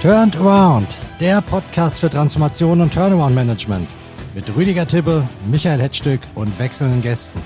Turned Around, der Podcast für Transformation und Turnaround Management mit Rüdiger Tibbe, Michael Hetzstück und wechselnden Gästen.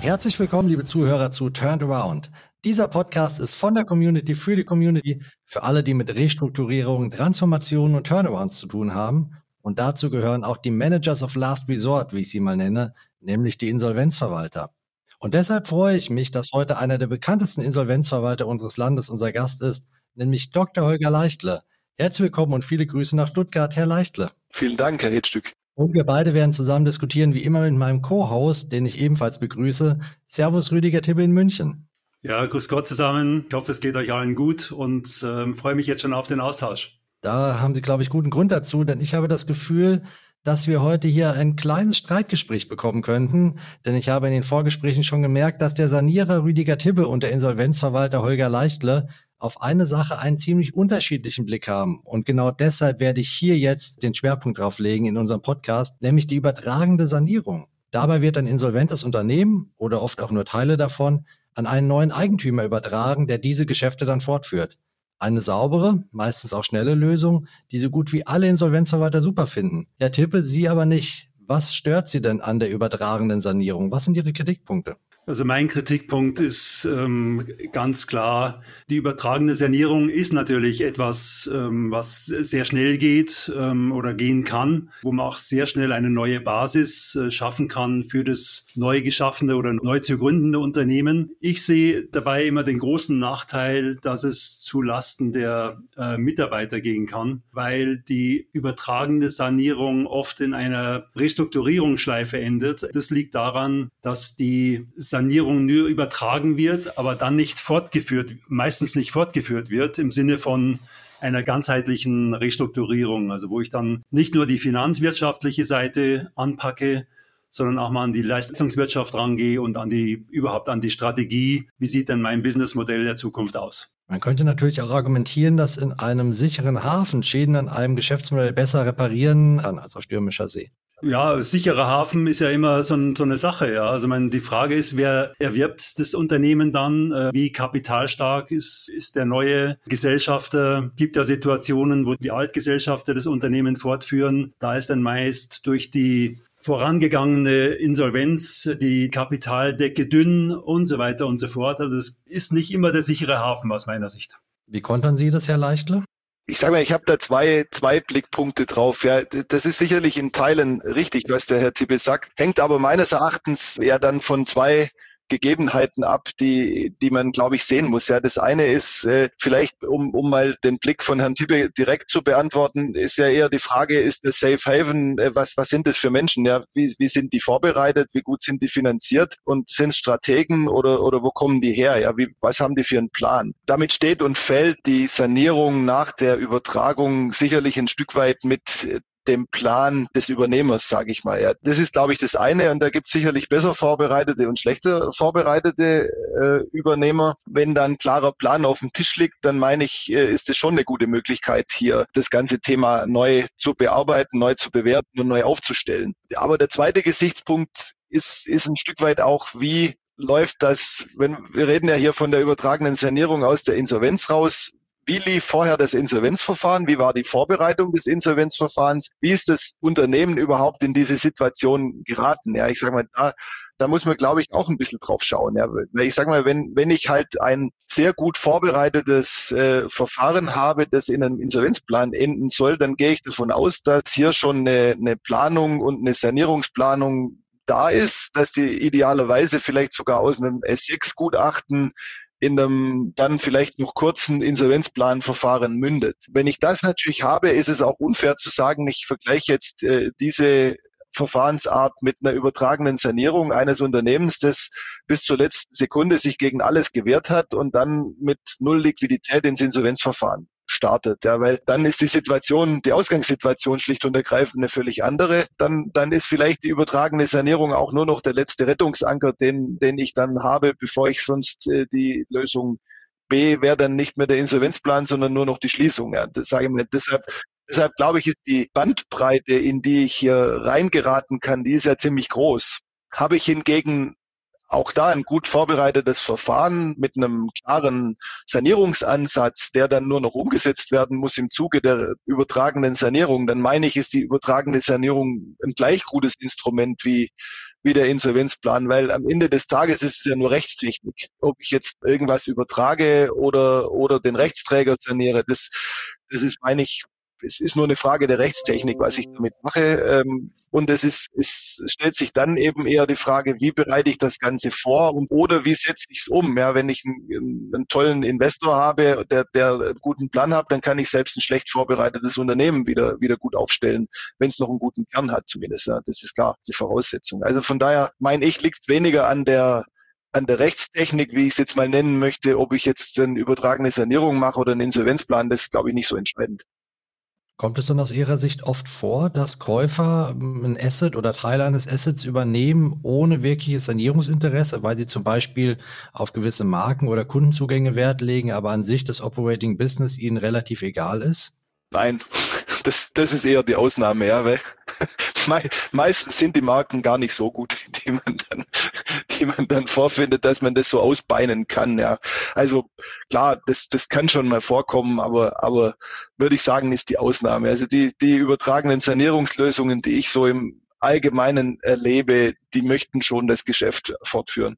Herzlich willkommen, liebe Zuhörer, zu Turned Around. Dieser Podcast ist von der Community für die Community, für alle, die mit Restrukturierung, Transformation und Turnarounds zu tun haben und dazu gehören auch die Managers of Last Resort, wie ich sie mal nenne, nämlich die Insolvenzverwalter. Und deshalb freue ich mich, dass heute einer der bekanntesten Insolvenzverwalter unseres Landes unser Gast ist, nämlich Dr. Holger Leichtle. Herzlich willkommen und viele Grüße nach Stuttgart, Herr Leichtle. Vielen Dank, Herr Hedstück. Und wir beide werden zusammen diskutieren, wie immer mit meinem Co-Host, den ich ebenfalls begrüße. Servus Rüdiger Tibbe in München. Ja, grüß Gott zusammen. Ich hoffe, es geht euch allen gut und äh, freue mich jetzt schon auf den Austausch. Da haben Sie, glaube ich, guten Grund dazu, denn ich habe das Gefühl, dass wir heute hier ein kleines Streitgespräch bekommen könnten, denn ich habe in den Vorgesprächen schon gemerkt, dass der Sanierer Rüdiger Tibbe und der Insolvenzverwalter Holger Leichtle auf eine Sache einen ziemlich unterschiedlichen Blick haben. Und genau deshalb werde ich hier jetzt den Schwerpunkt drauf legen in unserem Podcast, nämlich die übertragende Sanierung. Dabei wird ein insolventes Unternehmen oder oft auch nur Teile davon an einen neuen Eigentümer übertragen, der diese Geschäfte dann fortführt. Eine saubere, meistens auch schnelle Lösung, die so gut wie alle Insolvenzverwalter super finden. Herr Tippe, Sie aber nicht. Was stört Sie denn an der übertragenen Sanierung? Was sind Ihre Kritikpunkte? Also mein Kritikpunkt ist ähm, ganz klar, die übertragene Sanierung ist natürlich etwas, ähm, was sehr schnell geht ähm, oder gehen kann, wo man auch sehr schnell eine neue Basis äh, schaffen kann für das neu geschaffene oder neu zu gründende Unternehmen. Ich sehe dabei immer den großen Nachteil, dass es zu Lasten der äh, Mitarbeiter gehen kann, weil die übertragene Sanierung oft in einer Restrukturierungsschleife endet. Das liegt daran, dass die Sanierung nur übertragen wird, aber dann nicht fortgeführt, meistens nicht fortgeführt wird im Sinne von einer ganzheitlichen Restrukturierung, also wo ich dann nicht nur die finanzwirtschaftliche Seite anpacke, sondern auch mal an die Leistungswirtschaft rangehe und an die, überhaupt an die Strategie. Wie sieht denn mein Businessmodell der Zukunft aus? Man könnte natürlich auch argumentieren, dass in einem sicheren Hafen Schäden an einem Geschäftsmodell besser reparieren kann als auf stürmischer See. Ja, sicherer Hafen ist ja immer so, ein, so eine Sache. Ja. Also meine, die Frage ist, wer erwirbt das Unternehmen dann? Äh, wie kapitalstark ist, ist der neue Gesellschafter? Gibt ja Situationen, wo die Altgesellschafter das Unternehmen fortführen. Da ist dann meist durch die vorangegangene Insolvenz, die Kapitaldecke dünn und so weiter und so fort. Also es ist nicht immer der sichere Hafen aus meiner Sicht. Wie kontern Sie das, Herr Leichtle? Ich sage mal, ich habe da zwei, zwei Blickpunkte drauf. Ja, das ist sicherlich in Teilen richtig, was der Herr Tippe sagt, hängt aber meines Erachtens eher dann von zwei Gegebenheiten ab, die, die man, glaube ich, sehen muss. Ja, das eine ist äh, vielleicht, um, um mal den Blick von Herrn Tippe direkt zu beantworten, ist ja eher die Frage, ist das Safe Haven, äh, was, was sind das für Menschen? Ja, wie, wie sind die vorbereitet? Wie gut sind die finanziert? Und sind Strategen oder, oder wo kommen die her? Ja, wie, was haben die für einen Plan? Damit steht und fällt die Sanierung nach der Übertragung sicherlich ein Stück weit mit dem Plan des Übernehmers, sage ich mal. Ja, das ist, glaube ich, das eine. Und da gibt es sicherlich besser vorbereitete und schlechter vorbereitete äh, Übernehmer. Wenn dann klarer Plan auf dem Tisch liegt, dann meine ich, äh, ist es schon eine gute Möglichkeit, hier das ganze Thema neu zu bearbeiten, neu zu bewerten und neu aufzustellen. Aber der zweite Gesichtspunkt ist, ist ein Stück weit auch, wie läuft das, wenn wir reden ja hier von der übertragenen Sanierung aus der Insolvenz raus, wie lief vorher das Insolvenzverfahren? Wie war die Vorbereitung des Insolvenzverfahrens? Wie ist das Unternehmen überhaupt in diese Situation geraten? Ja, ich sage mal, da, da muss man, glaube ich, auch ein bisschen drauf schauen. Ja, ich sage mal, wenn, wenn ich halt ein sehr gut vorbereitetes äh, Verfahren habe, das in einem Insolvenzplan enden soll, dann gehe ich davon aus, dass hier schon eine, eine Planung und eine Sanierungsplanung da ist, dass die idealerweise vielleicht sogar aus einem S6-Gutachten in einem dann vielleicht noch kurzen Insolvenzplanverfahren mündet. Wenn ich das natürlich habe, ist es auch unfair zu sagen, ich vergleiche jetzt äh, diese Verfahrensart mit einer übertragenen Sanierung eines Unternehmens, das bis zur letzten Sekunde sich gegen alles gewehrt hat und dann mit null Liquidität ins Insolvenzverfahren startet, ja, weil dann ist die Situation, die Ausgangssituation schlicht und ergreifend eine völlig andere. Dann, dann ist vielleicht die übertragene Sanierung auch nur noch der letzte Rettungsanker, den, den ich dann habe, bevor ich sonst äh, die Lösung B wäre dann nicht mehr der Insolvenzplan, sondern nur noch die Schließung. Ja, das sage ich mir. Deshalb, deshalb glaube ich, ist die Bandbreite, in die ich hier reingeraten kann, die ist ja ziemlich groß. Habe ich hingegen auch da ein gut vorbereitetes Verfahren mit einem klaren Sanierungsansatz, der dann nur noch umgesetzt werden muss im Zuge der übertragenen Sanierung, dann meine ich, ist die übertragene Sanierung ein gleich gutes Instrument wie, wie der Insolvenzplan, weil am Ende des Tages ist es ja nur Rechtstechnik. Ob ich jetzt irgendwas übertrage oder, oder den Rechtsträger saniere, das, das ist, meine ich, es ist nur eine Frage der Rechtstechnik, was ich damit mache. Ähm, und es ist, es stellt sich dann eben eher die Frage, wie bereite ich das Ganze vor und oder wie setze ich es um? Ja, wenn ich einen, einen, tollen Investor habe, der, der einen guten Plan hat, dann kann ich selbst ein schlecht vorbereitetes Unternehmen wieder, wieder gut aufstellen, wenn es noch einen guten Kern hat zumindest. Ja, das ist klar, die Voraussetzung. Also von daher meine ich, liegt weniger an der an der Rechtstechnik, wie ich es jetzt mal nennen möchte, ob ich jetzt eine übertragene Sanierung mache oder einen Insolvenzplan, das ist, glaube ich, nicht so entscheidend. Kommt es dann aus Ihrer Sicht oft vor, dass Käufer ähm, ein Asset oder Teile eines Assets übernehmen ohne wirkliches Sanierungsinteresse, weil sie zum Beispiel auf gewisse Marken oder Kundenzugänge Wert legen, aber an sich das Operating Business ihnen relativ egal ist? Nein, das, das ist eher die Ausnahme, ja, weil meistens sind die Marken gar nicht so gut, die man dann, die man dann vorfindet, dass man das so ausbeinen kann, ja. Also klar, das, das kann schon mal vorkommen, aber, aber würde ich sagen, ist die Ausnahme. Also die, die übertragenen Sanierungslösungen, die ich so im Allgemeinen erlebe, die möchten schon das Geschäft fortführen.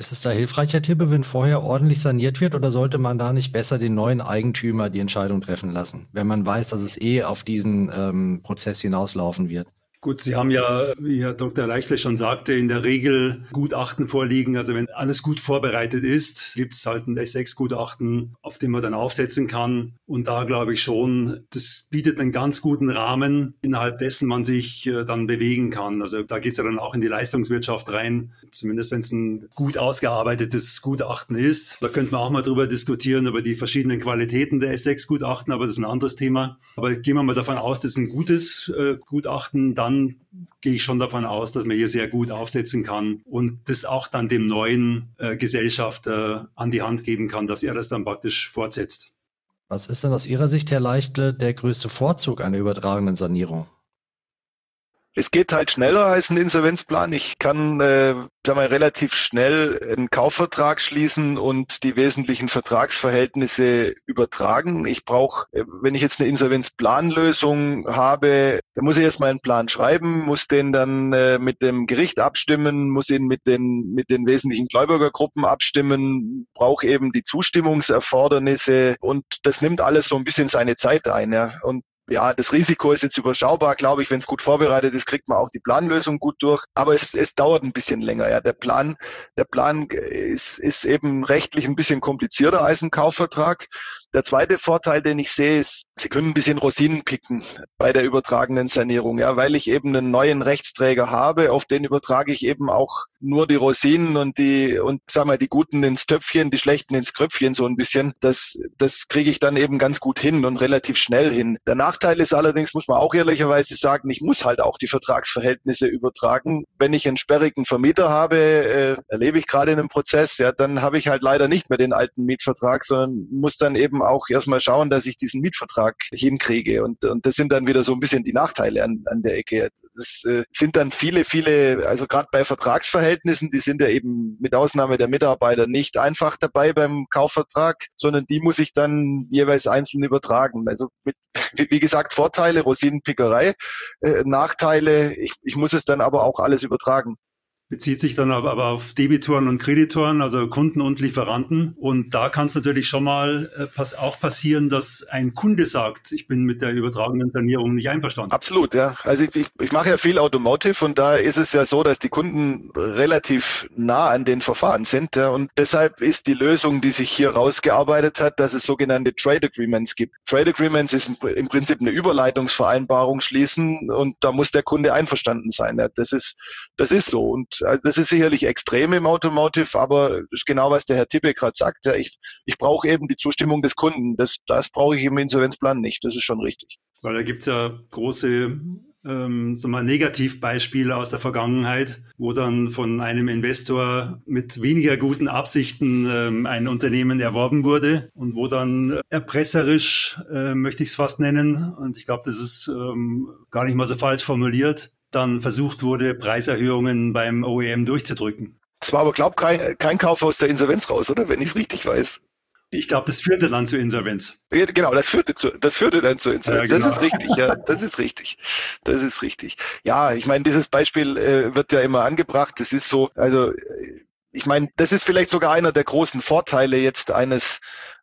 Ist es da hilfreicher, Tippe, wenn vorher ordentlich saniert wird oder sollte man da nicht besser den neuen Eigentümer die Entscheidung treffen lassen, wenn man weiß, dass es eh auf diesen ähm, Prozess hinauslaufen wird? Gut, Sie haben ja, wie Herr Dr. Leichtle schon sagte, in der Regel Gutachten vorliegen. Also wenn alles gut vorbereitet ist, gibt es halt ein S6-Gutachten, auf dem man dann aufsetzen kann. Und da glaube ich schon, das bietet einen ganz guten Rahmen, innerhalb dessen man sich äh, dann bewegen kann. Also da geht es ja dann auch in die Leistungswirtschaft rein, zumindest wenn es ein gut ausgearbeitetes Gutachten ist. Da könnte man auch mal drüber diskutieren, über die verschiedenen Qualitäten der S6-Gutachten, aber das ist ein anderes Thema. Aber gehen wir mal davon aus, das ist ein gutes äh, Gutachten, dann dann gehe ich schon davon aus, dass man hier sehr gut aufsetzen kann und das auch dann dem neuen äh, Gesellschafter an die Hand geben kann, dass er das dann praktisch fortsetzt. Was ist denn aus Ihrer Sicht, Herr Leichtle, der größte Vorzug einer übertragenen Sanierung? Es geht halt schneller als ein Insolvenzplan. Ich kann äh, sag mal, relativ schnell einen Kaufvertrag schließen und die wesentlichen Vertragsverhältnisse übertragen. Ich brauche, äh, wenn ich jetzt eine Insolvenzplanlösung habe, dann muss ich erstmal einen Plan schreiben, muss den dann äh, mit dem Gericht abstimmen, muss ihn mit den, mit den wesentlichen Gläubigergruppen abstimmen, brauche eben die Zustimmungserfordernisse und das nimmt alles so ein bisschen seine Zeit ein. Ja. Und ja, das Risiko ist jetzt überschaubar, glaube ich. Wenn es gut vorbereitet ist, kriegt man auch die Planlösung gut durch. Aber es, es dauert ein bisschen länger. Ja, der Plan, der Plan ist, ist eben rechtlich ein bisschen komplizierter als ein Kaufvertrag. Der zweite Vorteil, den ich sehe, ist, Sie können ein bisschen Rosinen picken bei der übertragenen Sanierung, ja, weil ich eben einen neuen Rechtsträger habe, auf den übertrage ich eben auch nur die Rosinen und die und sag mal die guten ins Töpfchen, die schlechten ins Kröpfchen so ein bisschen. Das das kriege ich dann eben ganz gut hin und relativ schnell hin. Der Nachteil ist allerdings, muss man auch ehrlicherweise sagen, ich muss halt auch die Vertragsverhältnisse übertragen. Wenn ich einen sperrigen Vermieter habe, äh, erlebe ich gerade in einem Prozess, ja, dann habe ich halt leider nicht mehr den alten Mietvertrag, sondern muss dann eben auch erstmal schauen, dass ich diesen Mietvertrag hinkriege. Und, und das sind dann wieder so ein bisschen die Nachteile an, an der Ecke. Das äh, sind dann viele, viele, also gerade bei Vertragsverhältnissen, die sind ja eben mit Ausnahme der Mitarbeiter nicht einfach dabei beim Kaufvertrag, sondern die muss ich dann jeweils einzeln übertragen. Also mit, wie gesagt, Vorteile, Rosinenpickerei, äh, Nachteile, ich, ich muss es dann aber auch alles übertragen bezieht sich dann aber auf Debitoren und Kreditoren, also Kunden und Lieferanten. Und da kann es natürlich schon mal äh, pass auch passieren, dass ein Kunde sagt, ich bin mit der übertragenen Sanierung nicht einverstanden. Absolut, ja. Also ich, ich, ich mache ja viel Automotive und da ist es ja so, dass die Kunden relativ nah an den Verfahren sind. Ja. Und deshalb ist die Lösung, die sich hier rausgearbeitet hat, dass es sogenannte Trade Agreements gibt. Trade Agreements ist im Prinzip eine Überleitungsvereinbarung schließen und da muss der Kunde einverstanden sein. Ja. Das ist, das ist so. Und also das ist sicherlich extrem im Automotive, aber das ist genau, was der Herr Tippe gerade sagt. Ja, ich, ich brauche eben die Zustimmung des Kunden. Das, das brauche ich im Insolvenzplan nicht. Das ist schon richtig. Weil da gibt es ja große ähm, so mal Negativbeispiele aus der Vergangenheit, wo dann von einem Investor mit weniger guten Absichten ähm, ein Unternehmen erworben wurde und wo dann erpresserisch, äh, möchte ich es fast nennen, und ich glaube, das ist ähm, gar nicht mal so falsch formuliert, dann versucht wurde, Preiserhöhungen beim OEM durchzudrücken. Es war aber, glaube ich, kein, kein Kauf aus der Insolvenz raus, oder? Wenn ich es richtig weiß. Ich glaube, das führte dann zur Insolvenz. Ja, genau, das führte, zu, das führte dann zur Insolvenz. Ja, genau. Das ist richtig, ja, das ist richtig. Das ist richtig. Ja, ich meine, dieses Beispiel äh, wird ja immer angebracht. Das ist so, also ich meine, das ist vielleicht sogar einer der großen Vorteile jetzt eines äh,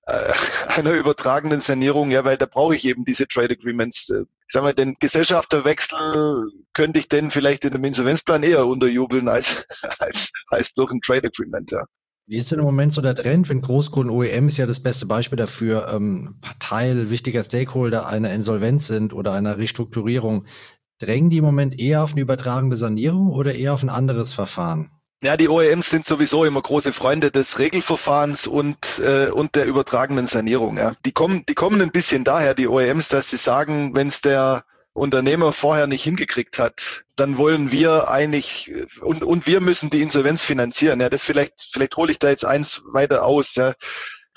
einer übertragenen Sanierung, ja, weil da brauche ich eben diese Trade Agreements. Äh, ich sag mal, den Gesellschafterwechsel könnte ich denn vielleicht in einem Insolvenzplan eher unterjubeln als, als, als durch ein Trade Agreement, ja. Wie ist denn im Moment so der Trend, wenn Großkunden OEM ist ja das beste Beispiel dafür, ähm, Teil wichtiger Stakeholder einer Insolvenz sind oder einer Restrukturierung. Drängen die im Moment eher auf eine übertragende Sanierung oder eher auf ein anderes Verfahren? Ja, die OEMs sind sowieso immer große Freunde des Regelverfahrens und, äh, und der übertragenen Sanierung. Ja. Die, kommen, die kommen ein bisschen daher, die OEMs, dass sie sagen, wenn es der Unternehmer vorher nicht hingekriegt hat, dann wollen wir eigentlich und, und wir müssen die Insolvenz finanzieren. Ja, das vielleicht, vielleicht hole ich da jetzt eins weiter aus. Ja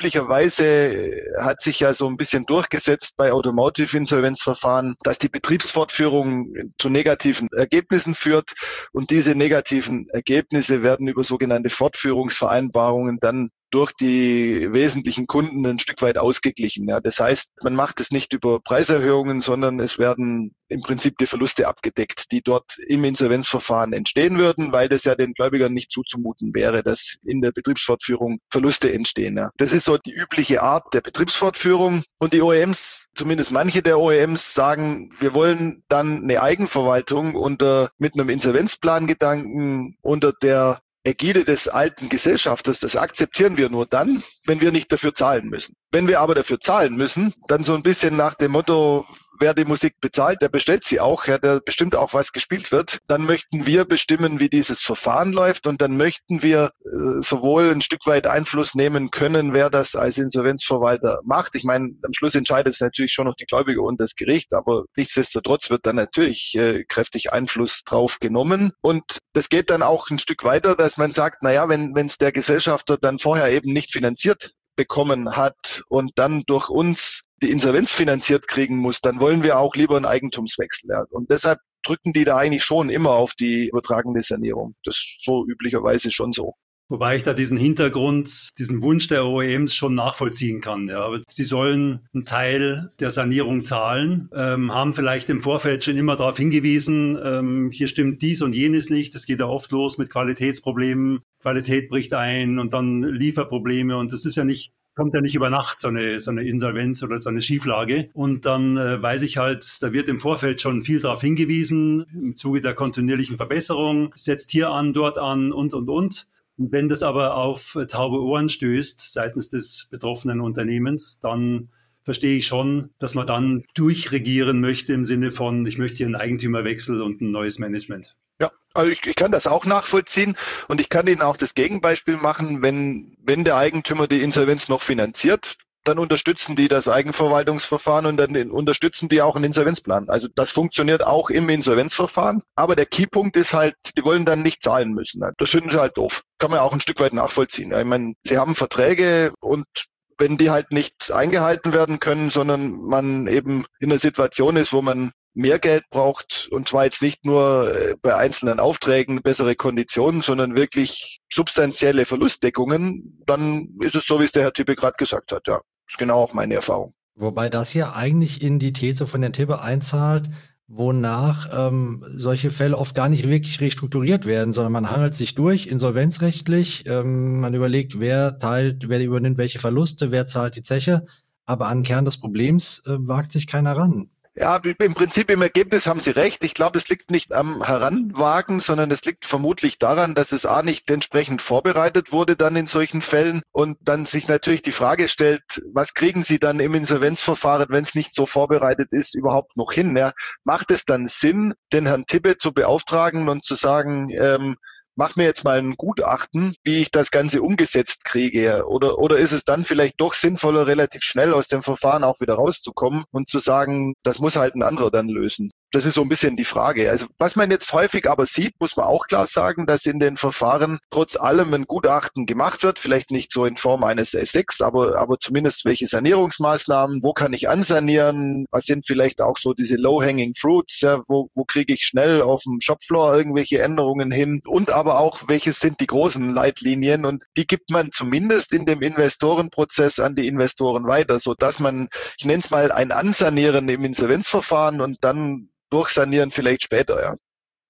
üblicherweise hat sich ja so ein bisschen durchgesetzt bei Automotive-Insolvenzverfahren, dass die Betriebsfortführung zu negativen Ergebnissen führt. Und diese negativen Ergebnisse werden über sogenannte Fortführungsvereinbarungen dann durch die wesentlichen Kunden ein Stück weit ausgeglichen. Ja. Das heißt, man macht es nicht über Preiserhöhungen, sondern es werden im Prinzip die Verluste abgedeckt, die dort im Insolvenzverfahren entstehen würden, weil das ja den Gläubigern nicht zuzumuten wäre, dass in der Betriebsfortführung Verluste entstehen. Ja. Das ist so die übliche Art der Betriebsfortführung. Und die OEMs, zumindest manche der OEMs, sagen, wir wollen dann eine Eigenverwaltung unter mit einem Insolvenzplangedanken unter der Ägide des alten Gesellschafters, das akzeptieren wir nur dann, wenn wir nicht dafür zahlen müssen. Wenn wir aber dafür zahlen müssen, dann so ein bisschen nach dem Motto, wer die Musik bezahlt, der bestellt sie auch, ja, der bestimmt auch, was gespielt wird. Dann möchten wir bestimmen, wie dieses Verfahren läuft und dann möchten wir äh, sowohl ein Stück weit Einfluss nehmen können, wer das als Insolvenzverwalter macht. Ich meine, am Schluss entscheidet es natürlich schon noch die Gläubiger und das Gericht, aber nichtsdestotrotz wird dann natürlich äh, kräftig Einfluss drauf genommen. Und das geht dann auch ein Stück weiter, dass man sagt, naja, wenn es der Gesellschafter dann vorher eben nicht finanziert bekommen hat und dann durch uns die Insolvenz finanziert kriegen muss, dann wollen wir auch lieber einen Eigentumswechsel. Ja. Und deshalb drücken die da eigentlich schon immer auf die übertragende Sanierung. Das ist so üblicherweise schon so. Wobei ich da diesen Hintergrund, diesen Wunsch der OEMs schon nachvollziehen kann. Ja. Sie sollen einen Teil der Sanierung zahlen, ähm, haben vielleicht im Vorfeld schon immer darauf hingewiesen, ähm, hier stimmt dies und jenes nicht. Es geht ja oft los mit Qualitätsproblemen. Qualität bricht ein und dann Lieferprobleme und das ist ja nicht kommt ja nicht über Nacht so eine, so eine Insolvenz oder so eine Schieflage. Und dann äh, weiß ich halt, da wird im Vorfeld schon viel darauf hingewiesen, im Zuge der kontinuierlichen Verbesserung, setzt hier an, dort an und, und, und. Wenn das aber auf taube Ohren stößt seitens des betroffenen Unternehmens, dann verstehe ich schon, dass man dann durchregieren möchte im Sinne von, ich möchte hier einen Eigentümerwechsel und ein neues Management. Ja, also ich, ich kann das auch nachvollziehen und ich kann Ihnen auch das Gegenbeispiel machen, wenn, wenn der Eigentümer die Insolvenz noch finanziert, dann unterstützen die das Eigenverwaltungsverfahren und dann unterstützen die auch einen Insolvenzplan. Also das funktioniert auch im Insolvenzverfahren. Aber der Keypunkt ist halt, die wollen dann nicht zahlen müssen. Das finden sie halt doof. Kann man auch ein Stück weit nachvollziehen. Ich meine, sie haben Verträge und wenn die halt nicht eingehalten werden können, sondern man eben in einer Situation ist, wo man mehr Geld braucht und zwar jetzt nicht nur äh, bei einzelnen Aufträgen bessere Konditionen, sondern wirklich substanzielle Verlustdeckungen, dann ist es so, wie es der Herr Tippe gerade gesagt hat. Ja, ist genau auch meine Erfahrung. Wobei das ja eigentlich in die These von Herrn Tippe einzahlt, wonach ähm, solche Fälle oft gar nicht wirklich restrukturiert werden, sondern man hangelt sich durch, insolvenzrechtlich, ähm, man überlegt, wer teilt, wer übernimmt welche Verluste, wer zahlt die Zeche, aber an Kern des Problems äh, wagt sich keiner ran. Ja, im Prinzip im Ergebnis haben Sie recht. Ich glaube, es liegt nicht am Heranwagen, sondern es liegt vermutlich daran, dass es A nicht entsprechend vorbereitet wurde dann in solchen Fällen und dann sich natürlich die Frage stellt, was kriegen Sie dann im Insolvenzverfahren, wenn es nicht so vorbereitet ist, überhaupt noch hin? Ja? Macht es dann Sinn, den Herrn Tippe zu beauftragen und zu sagen, ähm, mach mir jetzt mal ein Gutachten, wie ich das Ganze umgesetzt kriege. Oder, oder ist es dann vielleicht doch sinnvoller, relativ schnell aus dem Verfahren auch wieder rauszukommen und zu sagen, das muss halt ein anderer dann lösen. Das ist so ein bisschen die Frage. Also was man jetzt häufig aber sieht, muss man auch klar sagen, dass in den Verfahren trotz allem ein Gutachten gemacht wird, vielleicht nicht so in Form eines S6, aber, aber zumindest welche Sanierungsmaßnahmen, wo kann ich ansanieren, was sind vielleicht auch so diese low-hanging fruits, ja, wo, wo kriege ich schnell auf dem Shopfloor irgendwelche Änderungen hin? Und aber auch, welches sind die großen Leitlinien? Und die gibt man zumindest in dem Investorenprozess an die Investoren weiter, so dass man, ich nenne es mal ein Ansanieren im Insolvenzverfahren und dann durchsanieren vielleicht später, ja.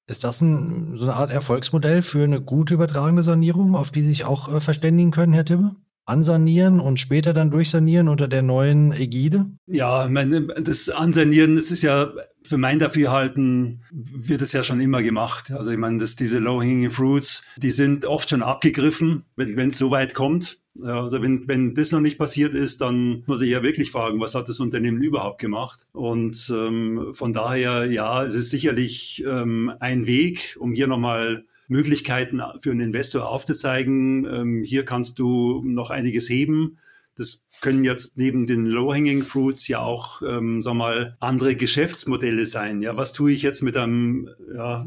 Ist das ein, so eine Art Erfolgsmodell für eine gute übertragene Sanierung, auf die sich auch äh, verständigen können, Herr Tibbe? Ansanieren und später dann durchsanieren unter der neuen Ägide? Ja, meine, das Ansanieren, das ist ja für mein Dafürhalten wird es ja schon immer gemacht. Also ich meine, dass diese Low-Hanging Fruits, die sind oft schon abgegriffen, wenn es so weit kommt. Also wenn, wenn das noch nicht passiert ist, dann muss ich ja wirklich fragen, was hat das Unternehmen überhaupt gemacht? Und ähm, von daher, ja, es ist sicherlich ähm, ein Weg, um hier nochmal Möglichkeiten für einen Investor aufzuzeigen. Ähm, hier kannst du noch einiges heben. Das können jetzt neben den Low-Hanging Fruits ja auch, ähm, sag mal, andere Geschäftsmodelle sein. Ja, was tue ich jetzt mit einem, ja,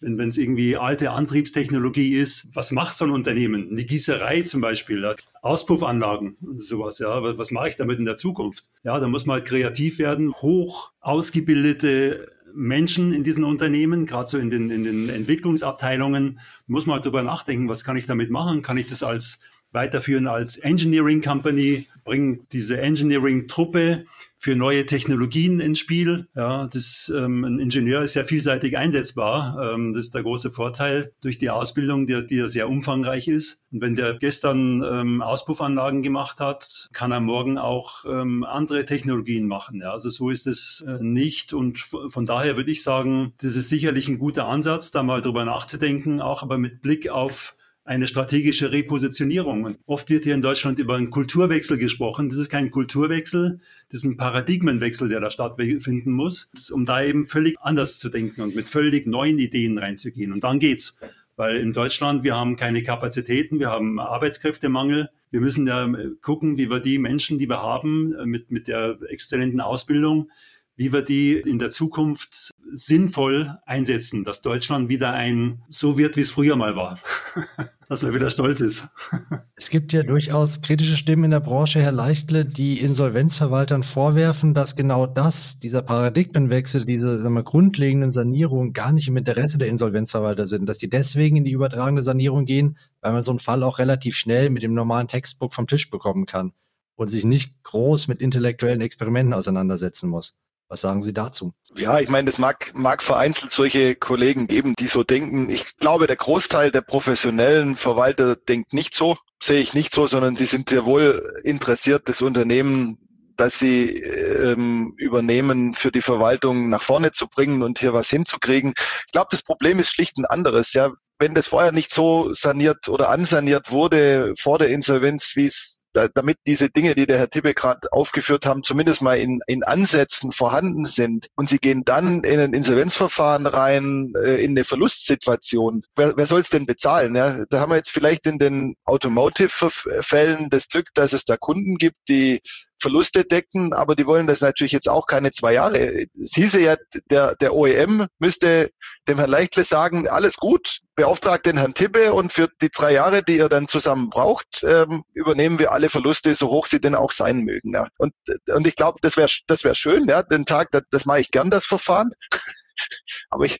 wenn es irgendwie alte Antriebstechnologie ist, was macht so ein Unternehmen? Eine Gießerei zum Beispiel, Auspuffanlagen, sowas, ja. Was, was mache ich damit in der Zukunft? Ja, da muss man halt kreativ werden, hoch ausgebildete Menschen in diesen Unternehmen, gerade so in den, in den Entwicklungsabteilungen, muss man halt darüber nachdenken, was kann ich damit machen? Kann ich das als weiterführen als Engineering Company, bringen diese Engineering-Truppe für neue Technologien ins Spiel. Ja, das, ähm, ein Ingenieur ist ja vielseitig einsetzbar. Ähm, das ist der große Vorteil durch die Ausbildung, die, die ja sehr umfangreich ist. Und wenn der gestern ähm, Auspuffanlagen gemacht hat, kann er morgen auch ähm, andere Technologien machen. Ja, also so ist es äh, nicht. Und von daher würde ich sagen, das ist sicherlich ein guter Ansatz, da mal drüber nachzudenken, auch aber mit Blick auf eine strategische Repositionierung. Und oft wird hier in Deutschland über einen Kulturwechsel gesprochen. Das ist kein Kulturwechsel, das ist ein Paradigmenwechsel, der da stattfinden muss, um da eben völlig anders zu denken und mit völlig neuen Ideen reinzugehen. Und dann geht's. Weil in Deutschland, wir haben keine Kapazitäten, wir haben Arbeitskräftemangel. Wir müssen ja gucken, wie wir die Menschen, die wir haben, mit, mit der exzellenten Ausbildung, wie wir die in der Zukunft sinnvoll einsetzen, dass Deutschland wieder ein so wird, wie es früher mal war. dass man wieder stolz ist. Es gibt ja durchaus kritische Stimmen in der Branche, Herr Leichtle, die Insolvenzverwaltern vorwerfen, dass genau das, dieser Paradigmenwechsel, diese sagen wir, grundlegenden Sanierungen gar nicht im Interesse der Insolvenzverwalter sind, dass die deswegen in die übertragene Sanierung gehen, weil man so einen Fall auch relativ schnell mit dem normalen Textbook vom Tisch bekommen kann und sich nicht groß mit intellektuellen Experimenten auseinandersetzen muss. Was sagen Sie dazu? Ja, ich meine, es mag, mag vereinzelt solche Kollegen geben, die so denken. Ich glaube, der Großteil der professionellen Verwalter denkt nicht so, sehe ich nicht so, sondern sie sind sehr wohl interessiert, das Unternehmen dass sie ähm, übernehmen, für die Verwaltung nach vorne zu bringen und hier was hinzukriegen. Ich glaube, das Problem ist schlicht ein anderes. Ja, wenn das vorher nicht so saniert oder ansaniert wurde vor der Insolvenz, wie es damit diese Dinge, die der Herr Tippe gerade aufgeführt haben, zumindest mal in, in Ansätzen vorhanden sind und sie gehen dann in ein Insolvenzverfahren rein, äh, in eine Verlustsituation. Wer, wer soll es denn bezahlen? Ja? Da haben wir jetzt vielleicht in den Automotive-Fällen das Glück, dass es da Kunden gibt, die Verluste decken, aber die wollen das natürlich jetzt auch keine zwei Jahre. Es hieße ja, der, der OEM müsste dem Herrn Leichtle sagen, alles gut, beauftragt den Herrn Tippe und für die drei Jahre, die ihr dann zusammen braucht, ähm, übernehmen wir alle Verluste, so hoch sie denn auch sein mögen. Ja. Und, und ich glaube, das wäre das wär schön, ja, den Tag, das, das mache ich gern, das Verfahren. Aber ich,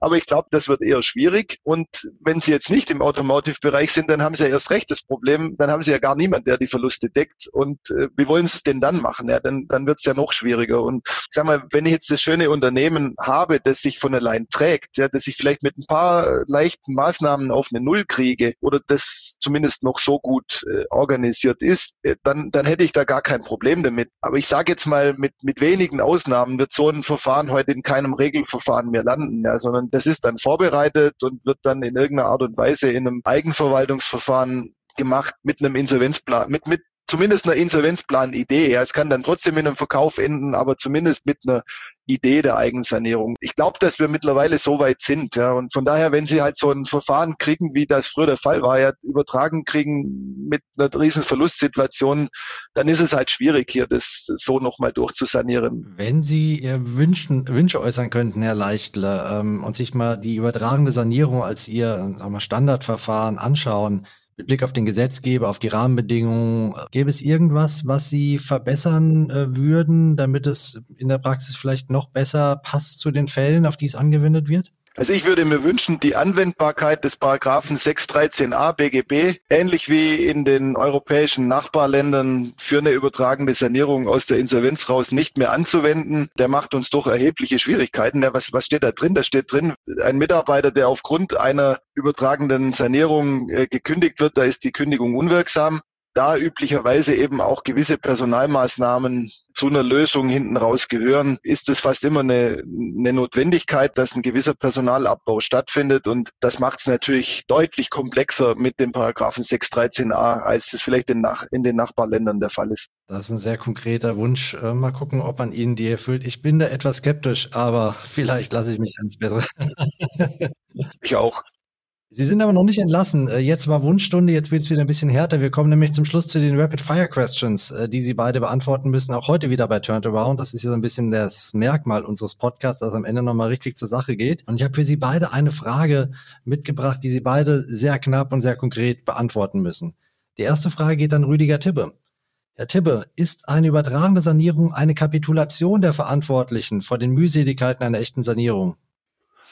aber ich glaube, das wird eher schwierig. Und wenn Sie jetzt nicht im Automotive-Bereich sind, dann haben Sie ja erst recht das Problem, dann haben Sie ja gar niemand, der die Verluste deckt. Und äh, wie wollen Sie es denn dann machen? Ja, dann, dann wird es ja noch schwieriger. Und ich sag mal, wenn ich jetzt das schöne Unternehmen habe, das sich von allein trägt, ja, das ich vielleicht mit ein paar leichten Maßnahmen auf eine Null kriege oder das zumindest noch so gut äh, organisiert ist, äh, dann, dann hätte ich da gar kein Problem damit. Aber ich sage jetzt mal, mit, mit wenigen Ausnahmen wird so ein Verfahren heute in keinem Regelfall Verfahren mehr landen, ja, sondern das ist dann vorbereitet und wird dann in irgendeiner Art und Weise in einem Eigenverwaltungsverfahren gemacht mit einem Insolvenzplan, mit, mit zumindest einer Insolvenzplan-Idee. Ja, es kann dann trotzdem in einem Verkauf enden, aber zumindest mit einer Idee der Eigensanierung. Ich glaube, dass wir mittlerweile so weit sind. Ja. Und von daher, wenn Sie halt so ein Verfahren kriegen, wie das früher der Fall war, ja, übertragen kriegen mit einer riesen Verlustsituation, dann ist es halt schwierig, hier das so nochmal durchzusanieren. Wenn Sie Ihr Wünschen, Wünsche äußern könnten, Herr Leichtle, ähm, und sich mal die übertragene Sanierung als Ihr mal, Standardverfahren anschauen, mit Blick auf den Gesetzgeber, auf die Rahmenbedingungen, gäbe es irgendwas, was Sie verbessern äh, würden, damit es in der Praxis vielleicht noch besser passt zu den Fällen, auf die es angewendet wird? Also ich würde mir wünschen, die Anwendbarkeit des Paragraphen 613a BGB, ähnlich wie in den europäischen Nachbarländern für eine übertragene Sanierung aus der Insolvenz raus nicht mehr anzuwenden. Der macht uns doch erhebliche Schwierigkeiten. Ja, was, was steht da drin? Da steht drin, ein Mitarbeiter, der aufgrund einer übertragenen Sanierung äh, gekündigt wird, da ist die Kündigung unwirksam da üblicherweise eben auch gewisse Personalmaßnahmen zu einer Lösung hinten raus gehören, ist es fast immer eine, eine Notwendigkeit, dass ein gewisser Personalabbau stattfindet. Und das macht es natürlich deutlich komplexer mit dem Paragraphen 613a, als es vielleicht in, Nach in den Nachbarländern der Fall ist. Das ist ein sehr konkreter Wunsch. Äh, mal gucken, ob man Ihnen die erfüllt. Ich bin da etwas skeptisch, aber vielleicht lasse ich mich ans Bessere. ich auch. Sie sind aber noch nicht entlassen. Äh, jetzt war Wunschstunde, jetzt wird es wieder ein bisschen härter. Wir kommen nämlich zum Schluss zu den Rapid Fire Questions, äh, die Sie beide beantworten müssen, auch heute wieder bei Turnaround. Das ist ja so ein bisschen das Merkmal unseres Podcasts, dass am Ende nochmal richtig zur Sache geht. Und ich habe für Sie beide eine Frage mitgebracht, die Sie beide sehr knapp und sehr konkret beantworten müssen. Die erste Frage geht an Rüdiger Tibbe. Herr Tibbe, ist eine übertragene Sanierung eine Kapitulation der Verantwortlichen vor den Mühseligkeiten einer echten Sanierung?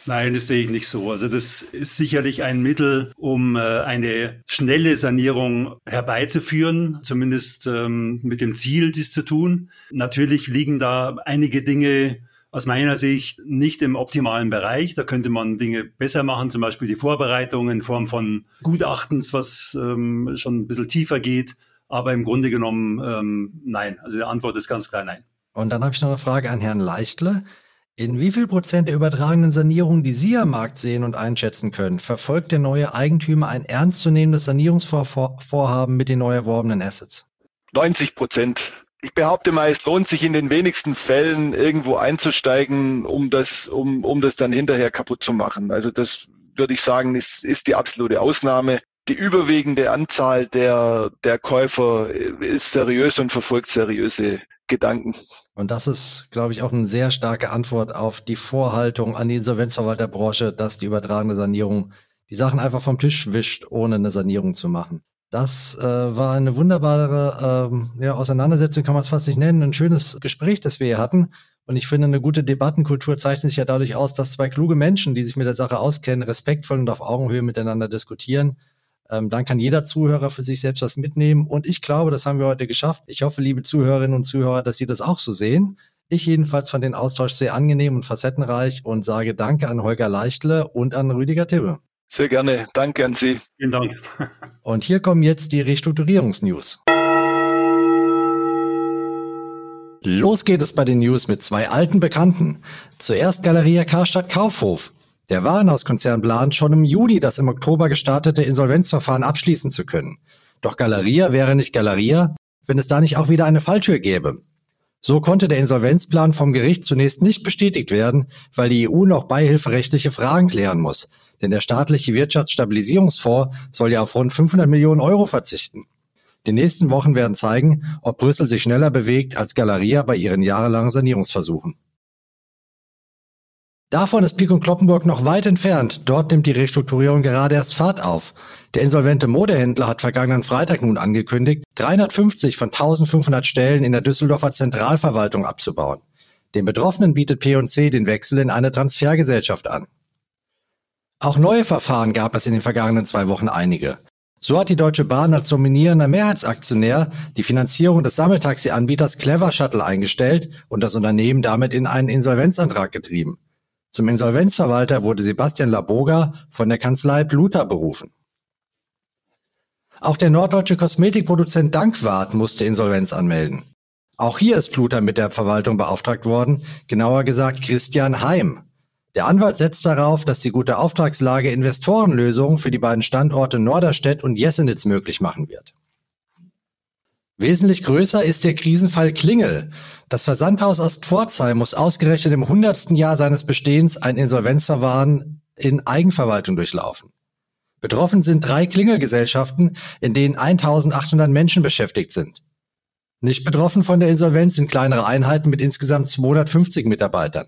Nein, das sehe ich nicht so. Also das ist sicherlich ein Mittel, um äh, eine schnelle Sanierung herbeizuführen, zumindest ähm, mit dem Ziel, dies zu tun. Natürlich liegen da einige Dinge aus meiner Sicht nicht im optimalen Bereich. Da könnte man Dinge besser machen, zum Beispiel die Vorbereitung in Form von Gutachtens, was ähm, schon ein bisschen tiefer geht. Aber im Grunde genommen ähm, nein. Also die Antwort ist ganz klar nein. Und dann habe ich noch eine Frage an Herrn Leichtle. In wie viel Prozent der übertragenen Sanierungen, die Sie am Markt sehen und einschätzen können, verfolgt der neue Eigentümer ein ernstzunehmendes Sanierungsvorhaben mit den neu erworbenen Assets? 90 Prozent. Ich behaupte mal, es lohnt sich in den wenigsten Fällen irgendwo einzusteigen, um das, um, um das dann hinterher kaputt zu machen. Also das würde ich sagen, ist, ist die absolute Ausnahme. Die überwiegende Anzahl der, der Käufer ist seriös und verfolgt seriöse Gedanken. Und das ist, glaube ich, auch eine sehr starke Antwort auf die Vorhaltung an die Insolvenzverwalterbranche, dass die übertragene Sanierung die Sachen einfach vom Tisch wischt, ohne eine Sanierung zu machen. Das äh, war eine wunderbare ähm, ja, Auseinandersetzung, kann man es fast nicht nennen. Ein schönes Gespräch, das wir hier hatten. Und ich finde, eine gute Debattenkultur zeichnet sich ja dadurch aus, dass zwei kluge Menschen, die sich mit der Sache auskennen, respektvoll und auf Augenhöhe miteinander diskutieren ähm, dann kann jeder Zuhörer für sich selbst was mitnehmen. Und ich glaube, das haben wir heute geschafft. Ich hoffe, liebe Zuhörerinnen und Zuhörer, dass Sie das auch so sehen. Ich jedenfalls fand den Austausch sehr angenehm und facettenreich und sage Danke an Holger Leichtle und an Rüdiger Tibbe. Sehr gerne. Danke an Sie. Vielen Dank. Und hier kommen jetzt die Restrukturierungsnews. Los geht es bei den News mit zwei alten Bekannten. Zuerst Galeria Karstadt Kaufhof. Der Warenhauskonzern plant schon im Juni das im Oktober gestartete Insolvenzverfahren abschließen zu können. Doch Galeria wäre nicht Galeria, wenn es da nicht auch wieder eine Falltür gäbe. So konnte der Insolvenzplan vom Gericht zunächst nicht bestätigt werden, weil die EU noch beihilferechtliche Fragen klären muss. Denn der staatliche Wirtschaftsstabilisierungsfonds soll ja auf rund 500 Millionen Euro verzichten. Die nächsten Wochen werden zeigen, ob Brüssel sich schneller bewegt als Galeria bei ihren jahrelangen Sanierungsversuchen. Davon ist Pico Kloppenburg noch weit entfernt. Dort nimmt die Restrukturierung gerade erst Fahrt auf. Der insolvente Modehändler hat vergangenen Freitag nun angekündigt, 350 von 1500 Stellen in der Düsseldorfer Zentralverwaltung abzubauen. Den Betroffenen bietet P&C den Wechsel in eine Transfergesellschaft an. Auch neue Verfahren gab es in den vergangenen zwei Wochen einige. So hat die Deutsche Bahn als dominierender Mehrheitsaktionär die Finanzierung des Sammeltaxi-Anbieters Clever Shuttle eingestellt und das Unternehmen damit in einen Insolvenzantrag getrieben. Zum Insolvenzverwalter wurde Sebastian Laboga von der Kanzlei Bluter berufen. Auch der norddeutsche Kosmetikproduzent Dankwart musste Insolvenz anmelden. Auch hier ist Bluter mit der Verwaltung beauftragt worden, genauer gesagt Christian Heim. Der Anwalt setzt darauf, dass die gute Auftragslage Investorenlösungen für die beiden Standorte Norderstedt und Jessenitz möglich machen wird. Wesentlich größer ist der Krisenfall Klingel. Das Versandhaus aus Pforzheim muss ausgerechnet im hundertsten Jahr seines Bestehens ein Insolvenzverfahren in Eigenverwaltung durchlaufen. Betroffen sind drei Klingelgesellschaften, in denen 1800 Menschen beschäftigt sind. Nicht betroffen von der Insolvenz sind kleinere Einheiten mit insgesamt 250 Mitarbeitern.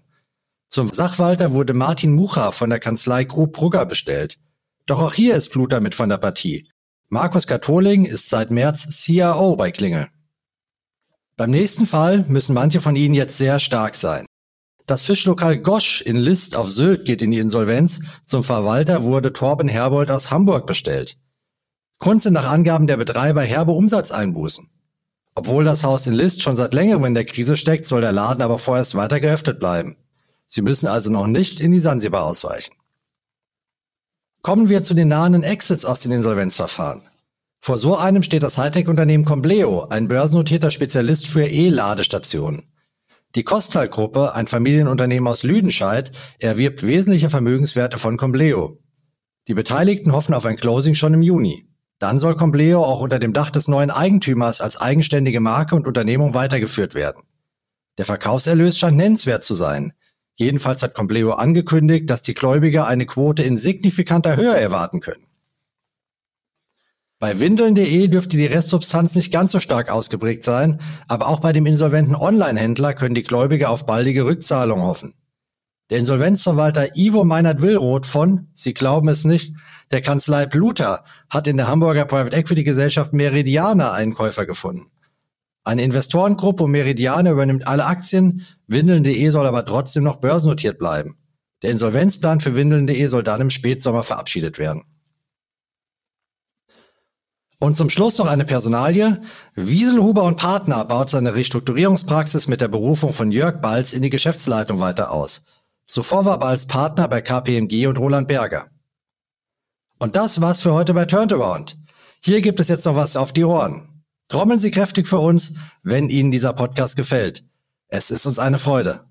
Zum Sachwalter wurde Martin Mucha von der Kanzlei Grub Brugger bestellt. Doch auch hier ist Blut damit von der Partie. Markus Katholing ist seit März CRO bei Klingel. Beim nächsten Fall müssen manche von Ihnen jetzt sehr stark sein. Das Fischlokal Gosch in List auf Sylt geht in die Insolvenz. Zum Verwalter wurde Torben Herbold aus Hamburg bestellt. Grund sind nach Angaben der Betreiber herbe Umsatzeinbußen. Obwohl das Haus in List schon seit längerem in der Krise steckt, soll der Laden aber vorerst weiter geöffnet bleiben. Sie müssen also noch nicht in die Sansibar ausweichen. Kommen wir zu den nahenden Exits aus den Insolvenzverfahren. Vor so einem steht das Hightech-Unternehmen Compleo, ein börsennotierter Spezialist für E-Ladestationen. Die Kostal-Gruppe, ein Familienunternehmen aus Lüdenscheid, erwirbt wesentliche Vermögenswerte von Compleo. Die Beteiligten hoffen auf ein Closing schon im Juni. Dann soll Compleo auch unter dem Dach des neuen Eigentümers als eigenständige Marke und Unternehmung weitergeführt werden. Der Verkaufserlös scheint nennenswert zu sein. Jedenfalls hat Compleo angekündigt, dass die Gläubiger eine Quote in signifikanter Höhe erwarten können. Bei Windeln.de dürfte die Restsubstanz nicht ganz so stark ausgeprägt sein, aber auch bei dem insolventen Online-Händler können die Gläubiger auf baldige Rückzahlung hoffen. Der Insolvenzverwalter Ivo Meinert-Willroth von, Sie glauben es nicht, der Kanzlei Pluta hat in der Hamburger Private Equity Gesellschaft Meridiana einen Käufer gefunden. Eine Investorengruppe um Meridiane übernimmt alle Aktien, Windeln.de soll aber trotzdem noch börsennotiert bleiben. Der Insolvenzplan für Windeln.de soll dann im Spätsommer verabschiedet werden. Und zum Schluss noch eine Personalie. Wieselhuber und Partner baut seine Restrukturierungspraxis mit der Berufung von Jörg Balz in die Geschäftsleitung weiter aus. Zuvor war Balz Partner bei KPMG und Roland Berger. Und das war's für heute bei Turnaround. Hier gibt es jetzt noch was auf die Ohren. Trommeln Sie kräftig für uns, wenn Ihnen dieser Podcast gefällt. Es ist uns eine Freude.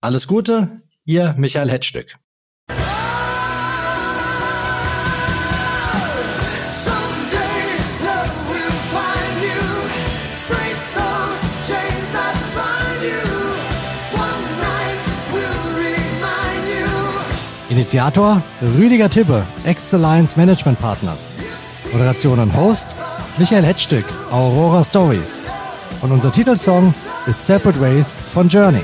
Alles Gute, Ihr Michael Hetzstück. Initiator Rüdiger Tibbe, Ex-Alliance Management Partners. Moderation und Host Michael Hetzstück, Aurora Stories. Und unser Titelsong ist Separate Ways von Journey.